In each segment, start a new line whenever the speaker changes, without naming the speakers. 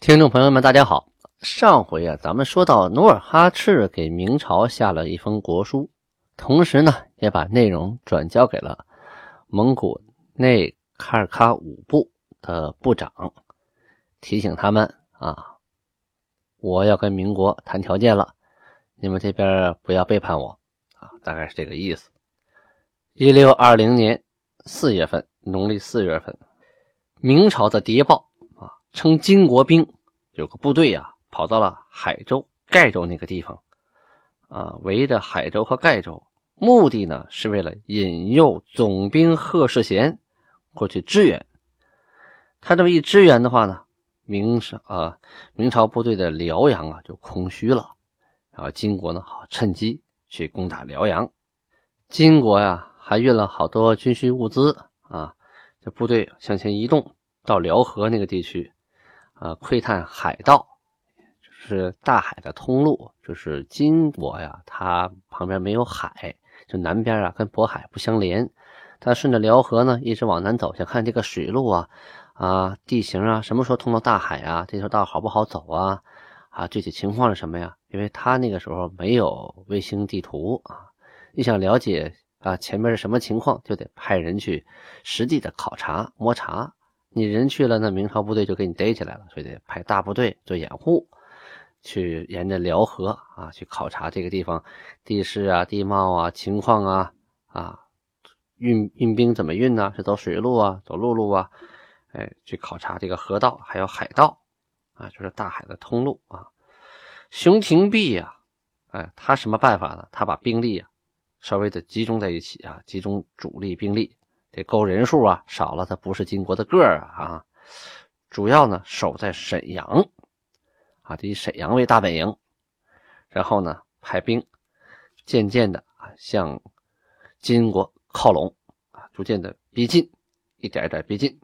听众朋友们，大家好。上回啊，咱们说到努尔哈赤给明朝下了一封国书，同时呢，也把内容转交给了蒙古内喀尔喀五部的部长，提醒他们啊，我要跟民国谈条件了，你们这边不要背叛我啊，大概是这个意思。一六二零年四月份，农历四月份，明朝的谍报。称金国兵有个部队呀，跑到了海州、盖州那个地方，啊，围着海州和盖州，目的呢是为了引诱总兵贺世贤过去支援。他这么一支援的话呢，明朝啊，明朝部队的辽阳啊就空虚了，然后金国呢好趁机去攻打辽阳。金国呀还运了好多军需物资啊，这部队向前移动到辽河那个地区。啊，窥探海盗，就是大海的通路。就是金国呀，它旁边没有海，就南边啊跟渤海不相连。他顺着辽河呢，一直往南走，想看这个水路啊，啊地形啊，什么时候通到大海啊？这条道好不好走啊？啊，具体情况是什么呀？因为他那个时候没有卫星地图啊，你想了解啊前面是什么情况，就得派人去实地的考察摸查。你人去了，那明朝部队就给你逮起来了，所以得派大部队做掩护，去沿着辽河啊去考察这个地方地势啊、地貌啊、情况啊啊，运运兵怎么运呢？是走水路啊，走陆路啊？哎，去考察这个河道，还有海盗啊，就是大海的通路啊。熊廷弼呀，哎，他什么办法呢？他把兵力啊稍微的集中在一起啊，集中主力兵力。这够人数啊，少了他不是金国的个儿啊。主要呢守在沈阳啊，以沈阳为大本营，然后呢派兵渐渐的啊向金国靠拢啊，逐渐的逼近，一点一点逼近。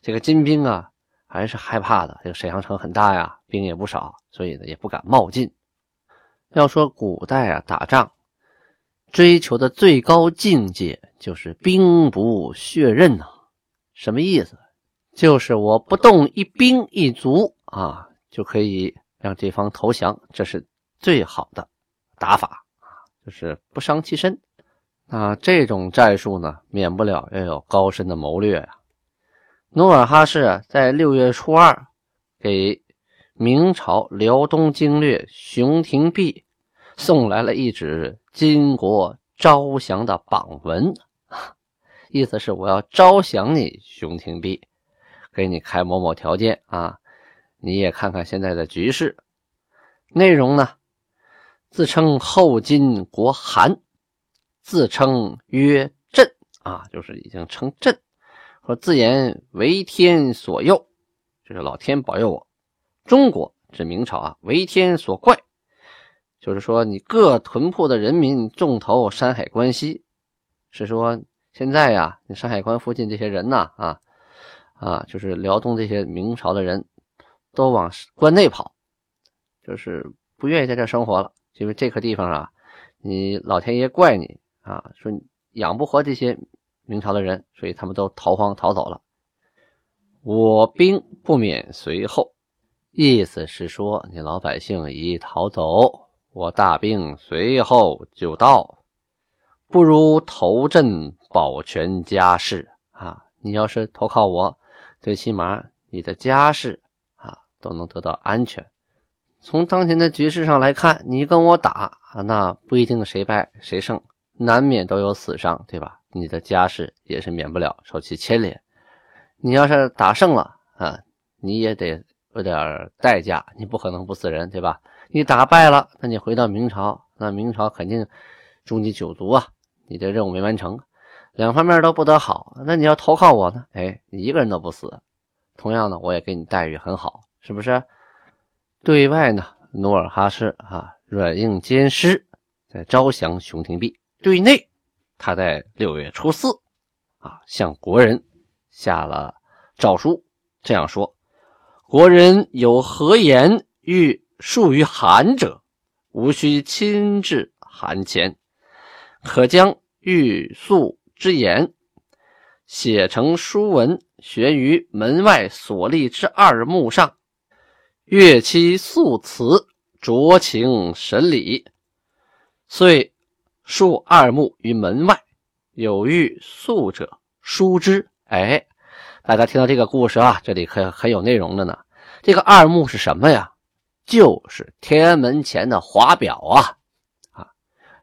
这个金兵啊还是害怕的，这个沈阳城很大呀，兵也不少，所以呢也不敢冒进。要说古代啊打仗。追求的最高境界就是兵不血刃呐，什么意思？就是我不动一兵一卒啊，就可以让对方投降，这是最好的打法，就是不伤其身。那这种战术呢，免不了要有高深的谋略呀。努尔哈赤在六月初二给明朝辽东经略熊廷弼送来了一纸。金国招降的榜文，意思是我要招降你，熊廷弼，给你开某某条件啊！你也看看现在的局势。内容呢，自称后金国韩，自称曰朕啊，就是已经称朕，说自言为天所佑，就是老天保佑我。中国指明朝啊，为天所怪。就是说，你各屯铺的人民重投山海关西，是说现在呀，你山海关附近这些人呐，啊啊，就是辽东这些明朝的人，都往关内跑，就是不愿意在这生活了，因为这个地方啊，你老天爷怪你啊，说养不活这些明朝的人，所以他们都逃荒逃走了。我兵不免随后，意思是说，你老百姓已逃走。我大兵随后就到，不如投阵保全家事啊！你要是投靠我，最起码你的家事啊都能得到安全。从当前的局势上来看，你跟我打啊，那不一定谁败谁胜，难免都有死伤，对吧？你的家事也是免不了受其牵连。你要是打胜了啊，你也得有点代价，你不可能不死人，对吧？你打败了，那你回到明朝，那明朝肯定诛你九族啊！你的任务没完成，两方面都不得好。那你要投靠我呢？哎，你一个人都不死，同样呢，我也给你待遇很好，是不是？对外呢，努尔哈赤啊软硬兼施，在招降熊廷弼；对内，他在六月初四啊向国人下了诏书，这样说：国人有何言欲？术于韩者，无需亲至韩前，可将欲速之言写成书文，悬于门外所立之二木上，乐期素辞，酌情审理，遂竖二目于门外，有欲速者书之。哎，大家听到这个故事啊，这里很很有内容的呢。这个二目是什么呀？就是天安门前的华表啊！啊，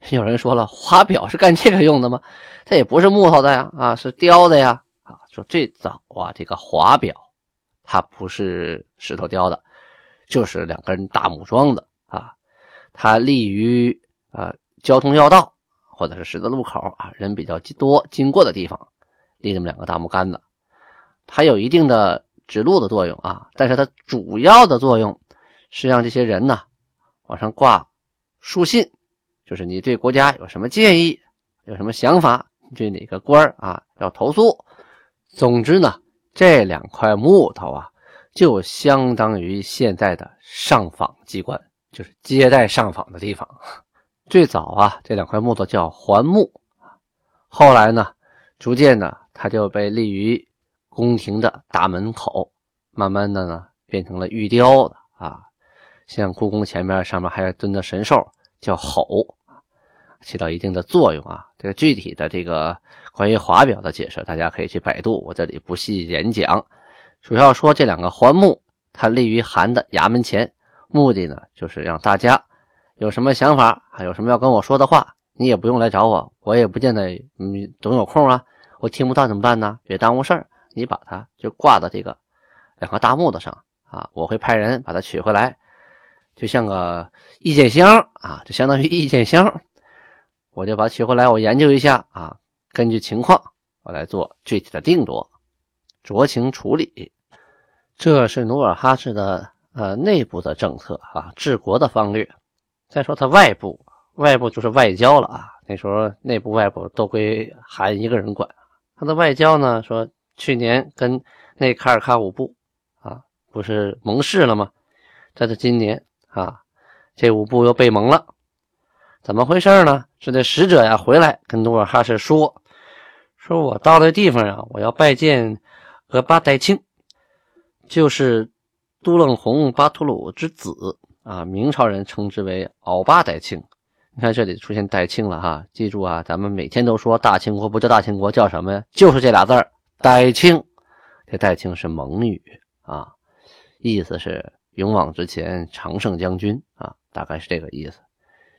有人说了，华表是干这个用的吗？它也不是木头的呀，啊，是雕的呀。啊，说最早啊，这个华表它不是石头雕的。就是两根大木桩子啊，它立于啊交通要道或者是十字路口啊，人比较多经过的地方，立这么两个大木杆子，它有一定的指路的作用啊，但是它主要的作用是让这些人呢往上挂书信，就是你对国家有什么建议，有什么想法，对哪个官啊要投诉，总之呢，这两块木头啊。就相当于现在的上访机关，就是接待上访的地方。最早啊，这两块木头叫环木，后来呢，逐渐的它就被立于宫廷的大门口，慢慢的呢，变成了玉雕的啊。像故宫前面上面还蹲着神兽，叫吼，起到一定的作用啊。这个具体的这个关于华表的解释，大家可以去百度，我这里不细言讲。主要说这两个环木，它立于韩的衙门前，目的呢就是让大家有什么想法，还有什么要跟我说的话，你也不用来找我，我也不见得嗯总有空啊，我听不到怎么办呢？别耽误事儿，你把它就挂到这个两个大木头上啊，我会派人把它取回来，就像个意见箱啊，就相当于意见箱，我就把它取回来，我研究一下啊，根据情况我来做具体的定夺。酌情处理，这是努尔哈赤的呃内部的政策啊，治国的方略。再说他外部，外部就是外交了啊。那时候内部外部都归韩一个人管。他的外交呢，说去年跟内卡尔喀五部啊，不是盟誓了吗？但是今年啊，这五部又被蒙了，怎么回事呢？是这使者呀回来跟努尔哈赤说，说我到那地方啊，我要拜见。额巴代庆就是都楞洪巴图鲁之子啊，明朝人称之为鳌巴代庆。你看这里出现代庆了哈，记住啊，咱们每天都说大清国不叫大清国，叫什么呀？就是这俩字儿代清。这代清是蒙语啊，意思是勇往直前、常胜将军啊，大概是这个意思。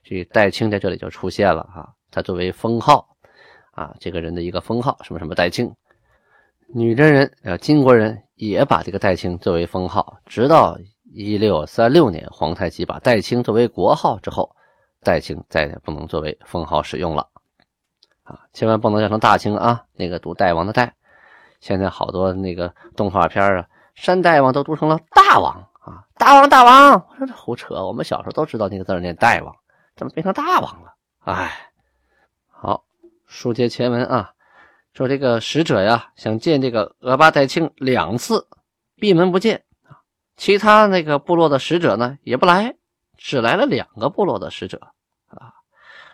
这代清在这里就出现了啊，他作为封号啊，这个人的一个封号，什么什么代清。女真人啊，金国人也把这个代清作为封号，直到一六三六年，皇太极把代清作为国号之后，代清再也不能作为封号使用了。啊，千万不能叫成大清啊，那个读代王的代。现在好多那个动画片啊，山大王都读成了大王，大王大王，我说这胡扯。我们小时候都知道那个字念大王，怎么变成大王了？哎，好，书接前文啊。说这个使者呀，想见这个额巴代庆两次，闭门不见。其他那个部落的使者呢，也不来，只来了两个部落的使者啊。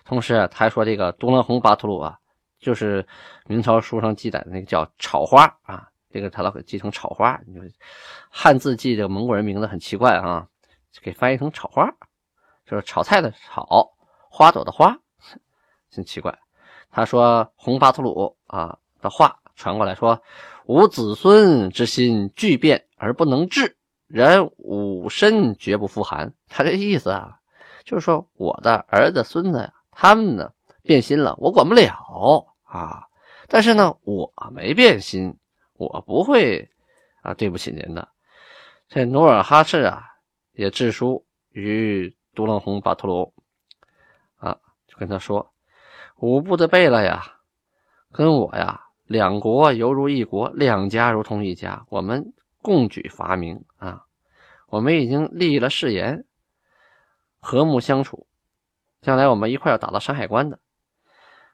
同时，他还说这个独楞红巴图鲁啊，就是明朝书上记载的那个叫炒花啊，这个他老给记成炒花。你汉字记这个蒙古人名字很奇怪啊，给翻译成炒花，就是炒菜的炒，花朵的花，真奇怪。他说：“红巴图鲁啊的话传过来说，吾子孙之心巨变而不能治，然吾身绝不复寒。他这意思啊，就是说我的儿子孙子呀，他们呢变心了，我管不了啊。但是呢，我没变心，我不会啊对不起您的。这努尔哈赤啊也致书于独楞红巴图鲁啊，就跟他说。”五部的贝勒呀，跟我呀，两国犹如一国，两家如同一家，我们共举发明啊，我们已经立了誓言，和睦相处，将来我们一块要打到山海关的。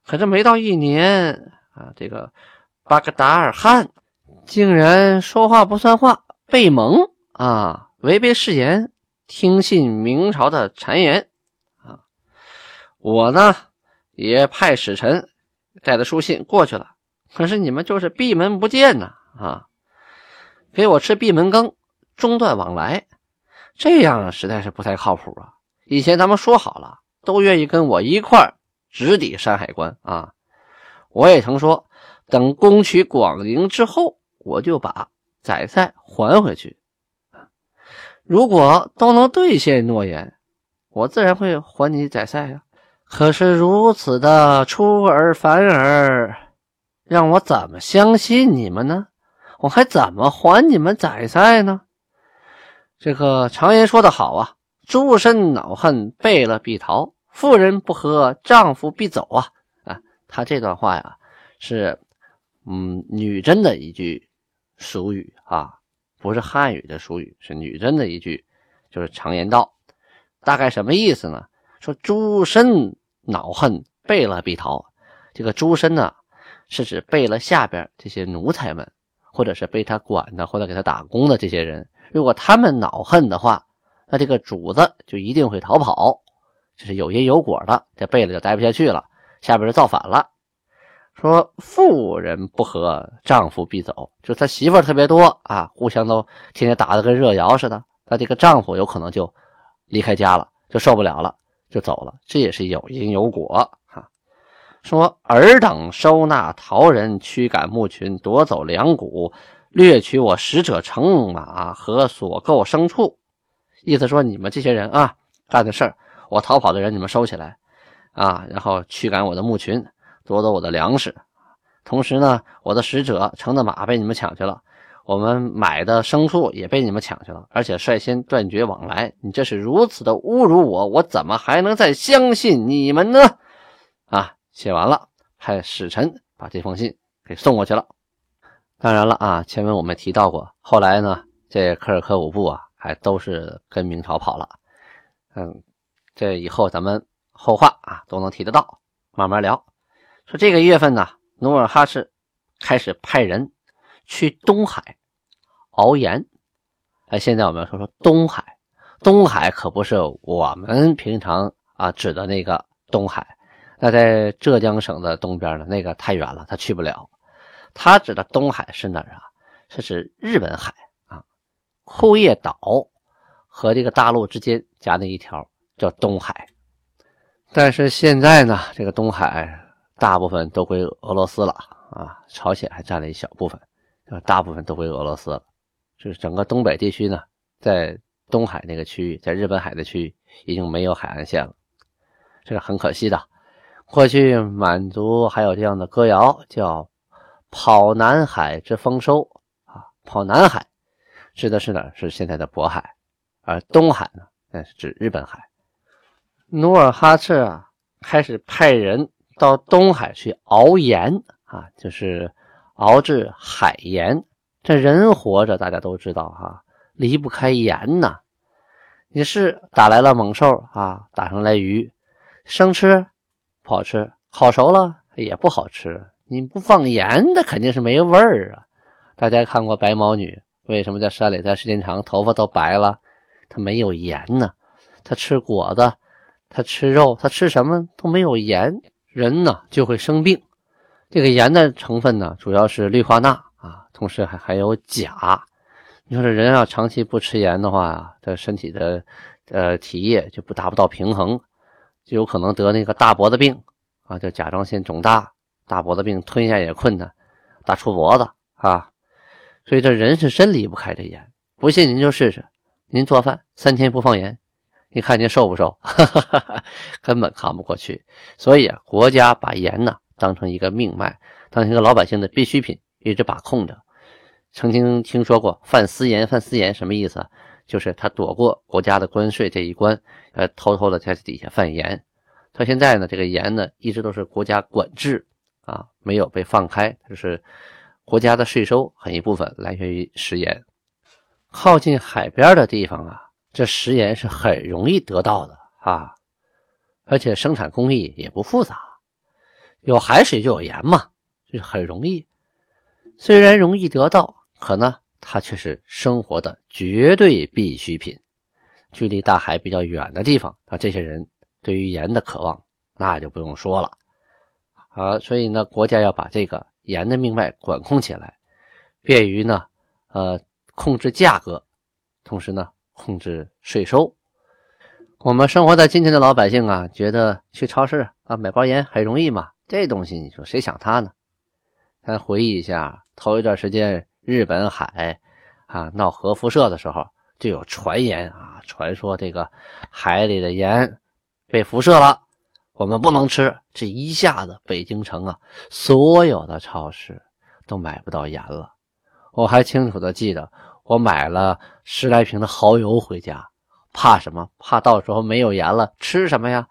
可这没到一年啊，这个巴格达尔汗竟然说话不算话，被蒙啊，违背誓言，听信明朝的谗言啊，我呢？也派使臣带着书信过去了，可是你们就是闭门不见呐！啊，给我吃闭门羹，中断往来。这样实在是不太靠谱啊！以前咱们说好了，都愿意跟我一块直抵山海关啊！我也曾说，等攻取广陵之后，我就把宰赛还回去。如果都能兑现诺言，我自然会还你宰赛呀。可是如此的出尔反尔，让我怎么相信你们呢？我还怎么还你们宰赛呢？这个常言说得好啊，“诸身恼恨，背了必逃；妇人不和，丈夫必走。”啊啊，他这段话呀，是嗯女真的一句俗语啊，不是汉语的俗语，是女真的一句，就是常言道。大概什么意思呢？说诸身。恼恨背了必逃，这个诸身呢，是指背了下边这些奴才们，或者是被他管的或者给他打工的这些人。如果他们恼恨的话，那这个主子就一定会逃跑，这是有因有果的。这背了就待不下去了，下边就造反了。说妇人不和，丈夫必走，就他媳妇特别多啊，互相都天天打得跟热窑似的，那这个丈夫有可能就离开家了，就受不了了。就走了，这也是有因有果哈。说尔等收纳逃人，驱赶牧群，夺走粮谷，掠取我使者乘马和所购牲畜。意思说，你们这些人啊，干的事儿，我逃跑的人你们收起来啊，然后驱赶我的牧群，夺走我的粮食。同时呢，我的使者乘的马被你们抢去了。我们买的牲畜也被你们抢去了，而且率先断绝往来。你这是如此的侮辱我，我怎么还能再相信你们呢？啊，写完了，派使臣把这封信给送过去了。当然了啊，前文我们提到过，后来呢，这科尔克五部啊，还都是跟明朝跑了。嗯，这以后咱们后话啊都能提得到，慢慢聊。说这个月份呢，努尔哈赤开始派人去东海。熬盐，哎，现在我们要说说东海。东海可不是我们平常啊指的那个东海，那在浙江省的东边呢，那个太远了，他去不了。他指的东海是哪儿啊？是指日本海啊，库页岛和这个大陆之间夹的一条叫东海。但是现在呢，这个东海大部分都归俄罗斯了啊，朝鲜还占了一小部分，大部分都归俄罗斯了。就是整个东北地区呢，在东海那个区域，在日本海的区域已经没有海岸线了，这是很可惜的。过去满族还有这样的歌谣，叫“跑南海之丰收”啊，跑南海指的是哪？是现在的渤海，而东海呢，那是指日本海。努尔哈赤啊，开始派人到东海去熬盐啊，就是熬制海盐。这人活着，大家都知道哈，离不开盐呐。你是打来了猛兽啊，打上来鱼，生吃不好吃，烤熟了也不好吃。你不放盐，那肯定是没味儿啊。大家看过白毛女，为什么在山里待时间长，头发都白了？她没有盐呢。她吃果子，她吃肉，她吃什么都没有盐，人呢就会生病。这个盐的成分呢，主要是氯化钠啊。同时还还有钾，你说这人要长期不吃盐的话，他身体的呃体液就不达不到平衡，就有可能得那个大脖子病啊，叫甲状腺肿大，大脖子病吞下也困难，大出脖子啊。所以这人是真离不开这盐，不信您就试试，您做饭三天不放盐，你看您瘦不瘦？根本扛不过去。所以啊，国家把盐呢当成一个命脉，当成一个老百姓的必需品，一直把控着。曾经听说过犯私盐，犯私盐什么意思？就是他躲过国家的关税这一关，呃，偷偷的在底下贩盐。到现在呢，这个盐呢一直都是国家管制啊，没有被放开，就是国家的税收很一部分来源于食盐。靠近海边的地方啊，这食盐是很容易得到的啊，而且生产工艺也不复杂，有海水就有盐嘛，就很容易。虽然容易得到。可呢，它却是生活的绝对必需品。距离大海比较远的地方，啊，这些人对于盐的渴望，那就不用说了。啊，所以呢，国家要把这个盐的命脉管控起来，便于呢，呃，控制价格，同时呢，控制税收。我们生活在今天的老百姓啊，觉得去超市啊买包盐很容易嘛？这东西你说谁想它呢？咱回忆一下，头一段时间日本海啊闹核辐射的时候，就有传言啊，传说这个海里的盐被辐射了，我们不能吃。这一下子，北京城啊，所有的超市都买不到盐了。我还清楚的记得，我买了十来瓶的蚝油回家。怕什么？怕到时候没有盐了，吃什么呀？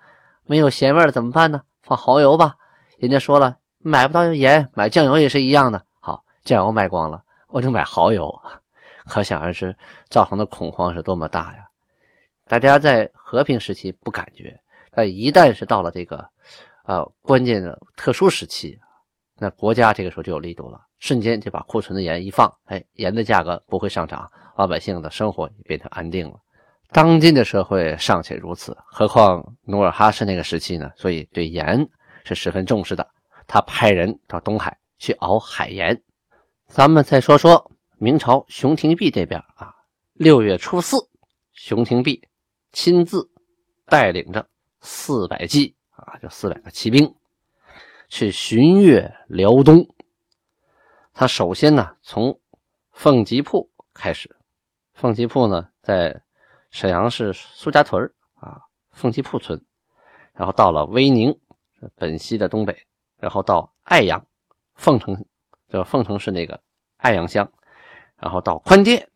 没有咸味了怎么办呢？放蚝油吧。人家说了，买不到盐，买酱油也是一样的。好，酱油卖光了，我就买蚝油。可想而知，造成的恐慌是多么大呀！大家在和平时期不感觉，但一旦是到了这个啊关键的特殊时期，那国家这个时候就有力度了，瞬间就把库存的盐一放，哎，盐的价格不会上涨，老百姓的生活也变成安定了。当今的社会尚且如此，何况努尔哈赤那个时期呢？所以对盐是十分重视的。他派人到东海去熬海盐。咱们再说说明朝熊廷弼这边啊，六月初四，熊廷弼亲自带领着四百骑啊，就四百个骑兵去巡阅辽东。他首先呢，从凤吉铺开始。凤吉铺呢，在沈阳市苏家屯啊，凤吉铺村，然后到了威宁，本溪的东北，然后到爱阳，凤城，就凤城市那个爱阳乡，然后到宽甸，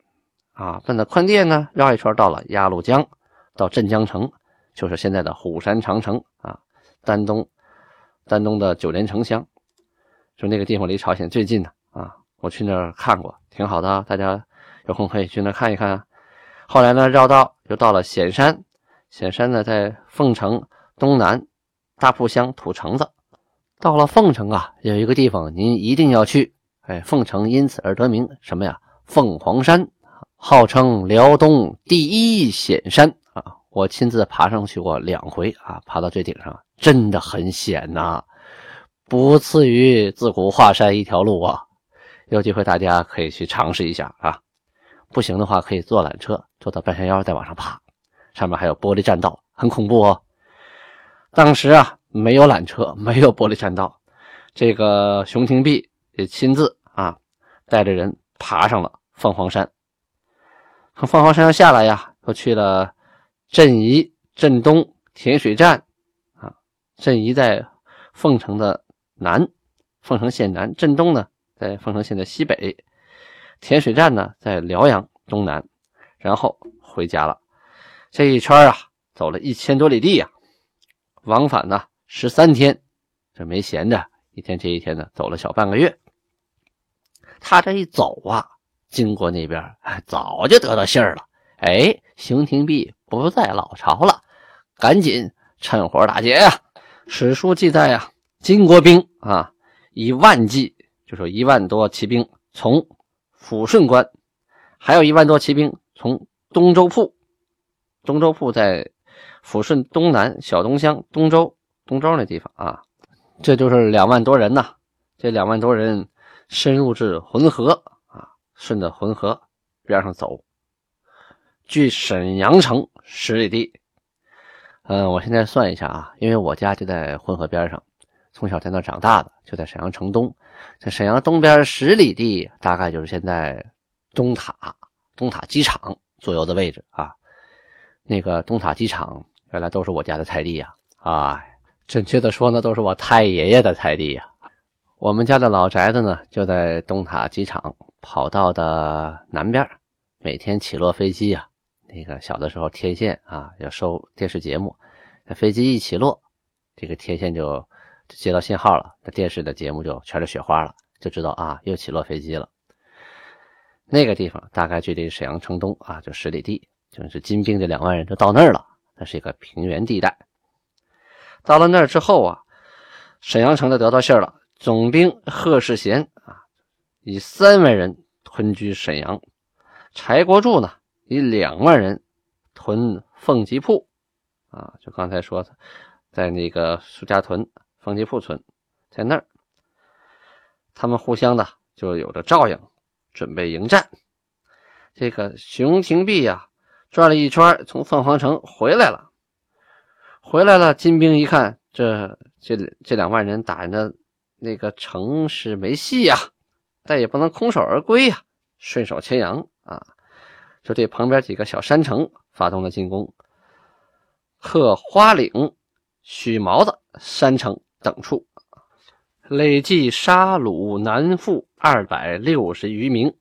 啊，奔到宽甸呢，绕一圈到了鸭绿江，到镇江城，就是现在的虎山长城啊，丹东，丹东的九连城乡，就那个地方离朝鲜最近的啊，我去那儿看过，挺好的，大家有空可以去那儿看一看啊。后来呢，绕道又到了显山，显山呢在凤城东南大铺乡土城子。到了凤城啊，有一个地方您一定要去，哎，凤城因此而得名，什么呀？凤凰山，号称辽东第一险山！我亲自爬上去过两回啊，爬到最顶上真的很险呐，不次于自古华山一条路啊！有机会大家可以去尝试一下啊。不行的话，可以坐缆车坐到半山腰，再往上爬。上面还有玻璃栈道，很恐怖哦。当时啊，没有缆车，没有玻璃栈道，这个熊廷弼也亲自啊，带着人爬上了凤凰山。从凤凰山上下来呀，又去了镇宜、镇东、甜水站啊。镇宜在凤城的南，凤城县南；镇东呢，在凤城县的西北。甜水站呢，在辽阳东南，然后回家了。这一圈啊，走了一千多里地呀，往返呢十三天，这没闲着，一天接一天的走了小半个月。他这一走啊，经过那边，早就得到信儿了。哎，熊廷弼不在老巢了，赶紧趁火打劫呀！史书记载呀，金国兵啊，以万计，就说一万多骑兵从。抚顺关还有一万多骑兵从东周铺，东周铺在抚顺东南小东乡东周东周那地方啊，这就是两万多人呐。这两万多人深入至浑河啊，顺着浑河边上走，距沈阳城十里地。嗯，我现在算一下啊，因为我家就在浑河边上，从小在那长大的，就在沈阳城东。在沈阳东边十里地，大概就是现在东塔东塔机场左右的位置啊。那个东塔机场原来都是我家的菜地呀，啊，准确的说呢，都是我太爷爷的菜地呀。我们家的老宅子呢，就在东塔机场跑道的南边。每天起落飞机呀，那个小的时候天线啊要收电视节目，飞机一起落，这个天线就。接到信号了，那电视的节目就全是雪花了，就知道啊，又起落飞机了。那个地方大概距离沈阳城东啊，就十里地，就是金兵这两万人就到那儿了。那是一个平原地带。到了那儿之后啊，沈阳城就得到信了，总兵贺世贤啊，以三万人屯居沈阳；柴国柱呢，以两万人屯凤吉铺啊，就刚才说的，在那个苏家屯。凤吉铺村在那儿，他们互相的就有着照应，准备迎战。这个熊廷弼呀，转了一圈，从凤凰城回来了。回来了，金兵一看，这这这两万人打的那个城是没戏呀，但也不能空手而归呀，顺手牵羊啊，就对旁边几个小山城发动了进攻，克花岭、许毛子山城等处，累计杀虏南附二百六十余名。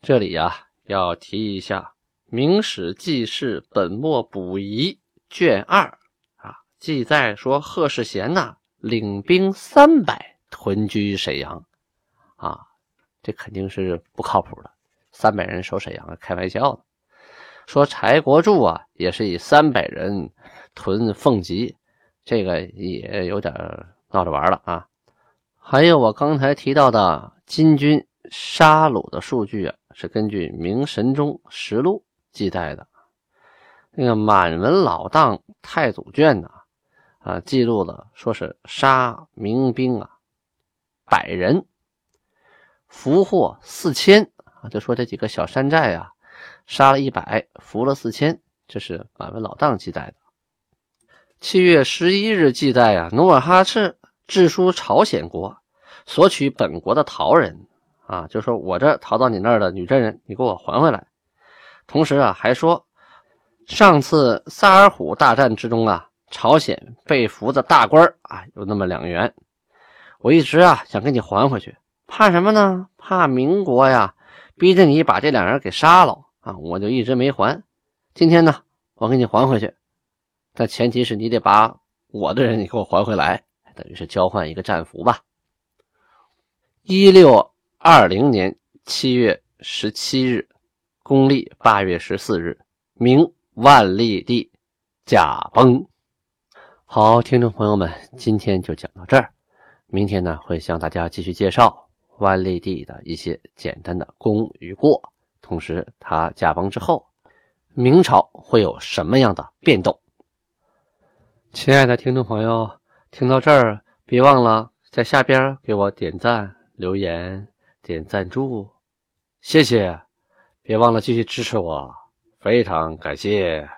这里呀，要提一下《明史记事本末补遗》卷二啊。记载说，贺世贤呐，领兵三百屯居沈阳，啊，这肯定是不靠谱的。三百人守沈阳，开玩笑的。说柴国柱啊，也是以三百人屯凤吉，这个也有点闹着玩了啊。还有我刚才提到的金军杀戮的数据啊，是根据《明神宗实录》记载的。那个满文老档太祖卷呢？啊，记录了说是杀民兵啊，百人，俘获四千啊，就说这几个小山寨啊，杀了一百，俘了四千，这是满文老档记载的。七月十一日记载啊，努尔哈赤致书朝鲜国，索取本国的逃人啊，就说我这逃到你那儿的女真人，你给我还回来。同时啊，还说上次萨尔浒大战之中啊。朝鲜被俘的大官啊，有那么两员，我一直啊想给你还回去，怕什么呢？怕民国呀逼着你把这两人给杀了啊，我就一直没还。今天呢，我给你还回去，但前提是你得把我的人你给我还回来，等于是交换一个战俘吧。一六二零年七月十七日，公历八月十四日，明万历帝驾崩。好，听众朋友们，今天就讲到这儿。明天呢，会向大家继续介绍万历帝的一些简单的功与过，同时他驾崩之后，明朝会有什么样的变动？亲爱的听众朋友，听到这儿，别忘了在下边给我点赞、留言、点赞助，谢谢！别忘了继续支持我，非常感谢。